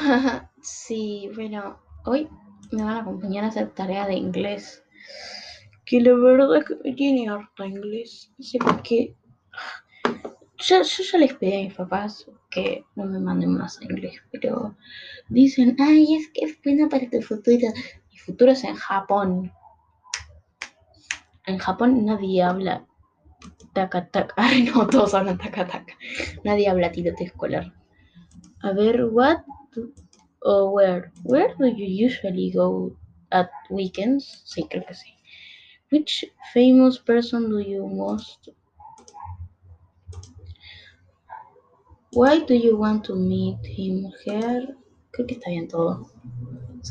sí, bueno, hoy me van a acompañar a hacer tarea de inglés. Que la verdad es que me tiene harta inglés. No sé por qué. Yo ya les pedí a mis papás que no me manden más inglés, pero dicen, ay, es que es bueno para tu futuro. Mi futuro es en Japón. En Japón nadie habla taca taca. Ay, no, todos hablan taca taca. Nadie habla tirote escolar. A ver, what where? Where do you usually go at weekends? Sí, creo que sí. Which famous person do you most? Why do you want to meet him here? Creo que está bien todo.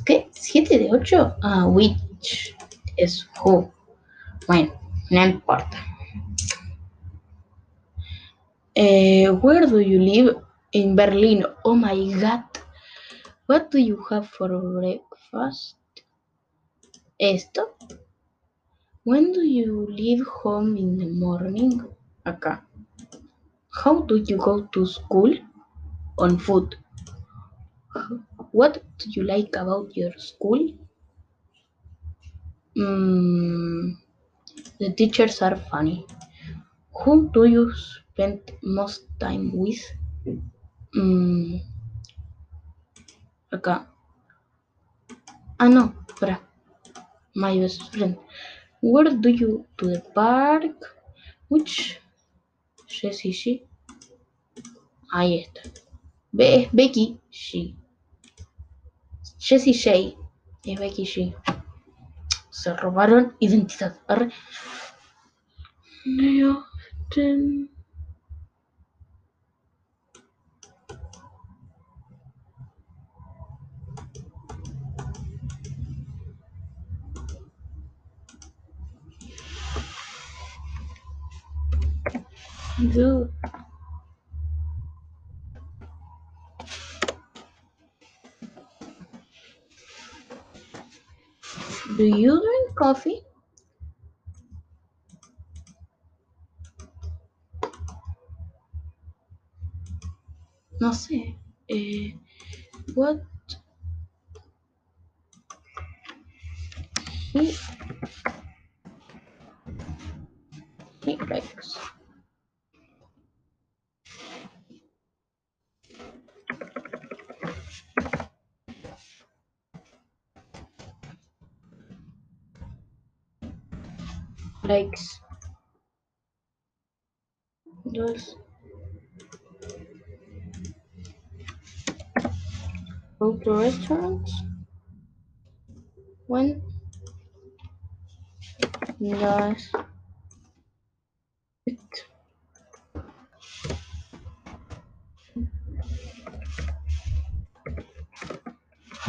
¿Qué? ¿7 de 8? Ah, which es who. Bueno, no importa. Eh, where do you live? In Berlin. Oh my god. What do you have for breakfast? Esto. When do you leave home in the morning? Acá. How do you go to school? On foot. What do you like about your school? Mm, the teachers are funny. Who do you spend most time with? Mm, acá. Ah, no, espera. My best friend. Where do you to the park? Which Jessie she? Ahí está. Be es Becky she. Jessie J. Es Becky G. Se robaron identidad. Arre. They often- do Do you drink coffee? No sé. Eh, what he he likes. Likes. Dos. Go to restaurants. When does it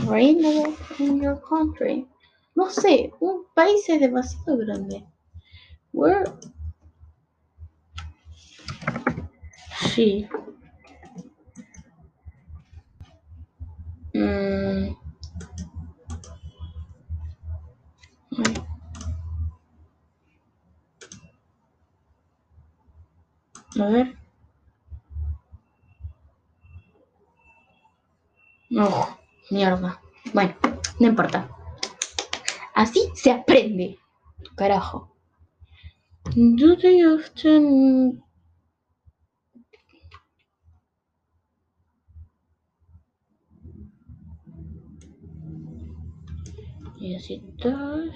rain in your country? No sé, un país es demasiado grande. Where she ay, a ver. No, mierda. Bueno, no importa. Así se aprende. Carajo. Do they often Yes, it does.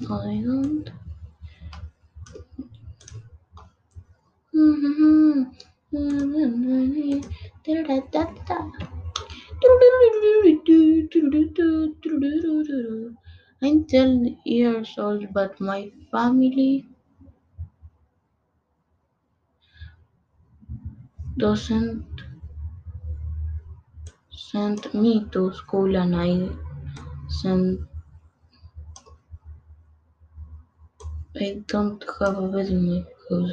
No, 10 years old, but my family doesn't send me to school and I send I don't have a my house.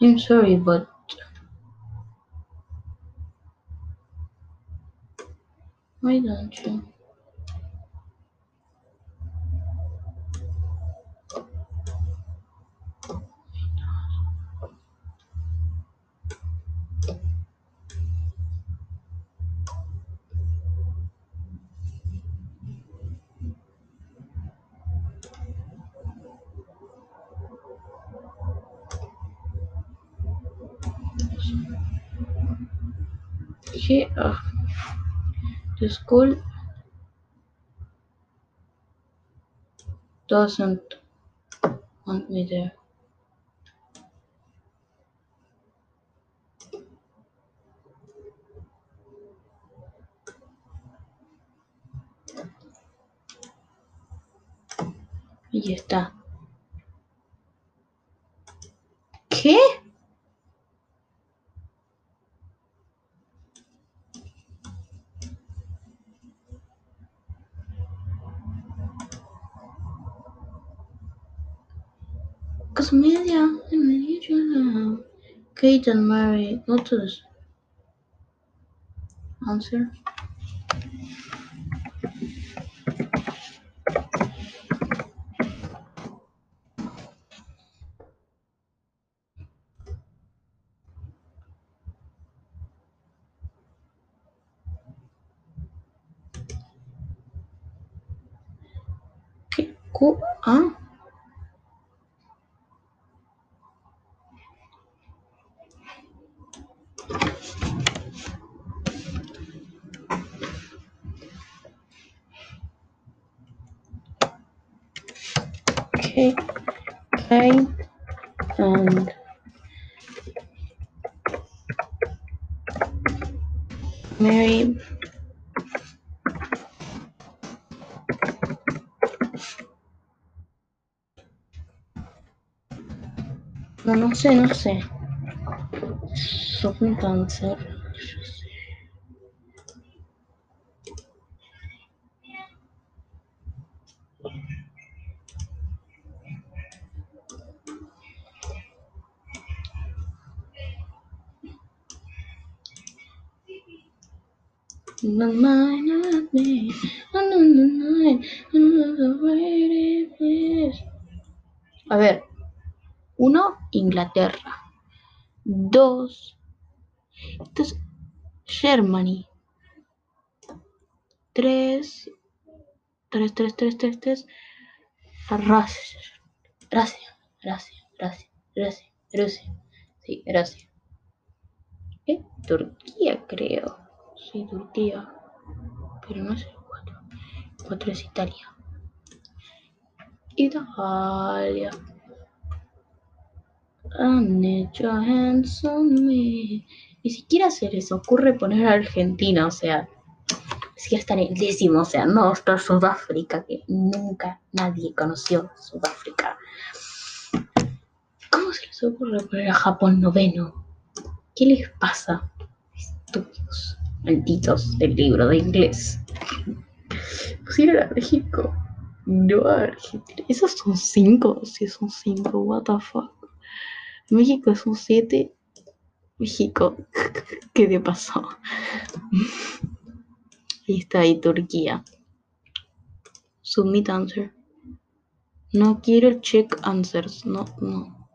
I'm sorry, but why don't you? ¿Qué? Ah. The school doesn't want me there. Y está. ¿Qué? Kate and Mary, go to. Answer. ¿Qué? cu- ¿Ah? Okay. Kate and Mary No, no sé, no sé. Sos un A ver. Uno, Inglaterra. Dos. Esto es Germany. Tres. Tres, tres, tres, tres, tres. Rusia. Rusia. Rusia. Rusia. Rusia. Rusia. Sí, Rusia. ¿Eh? Turquía, creo. Sí, Turquía. Pero no sé cuatro. Cuatro es Italia. Italia. I need your hands on me. Ni siquiera se les ocurre poner a Argentina, o sea, ni siquiera está en el décimo, o sea, no está Sudáfrica, que nunca nadie conoció Sudáfrica. ¿Cómo se les ocurre poner a Japón noveno? ¿Qué les pasa? Estúpidos, malditos del libro de inglés. Pusieron a México, no a Argentina. Esos son cinco, sí son cinco, what the fuck. México son siete. México, ¿qué te pasó? Ahí está ahí Turquía. Submit answer. No quiero check answers, no, no.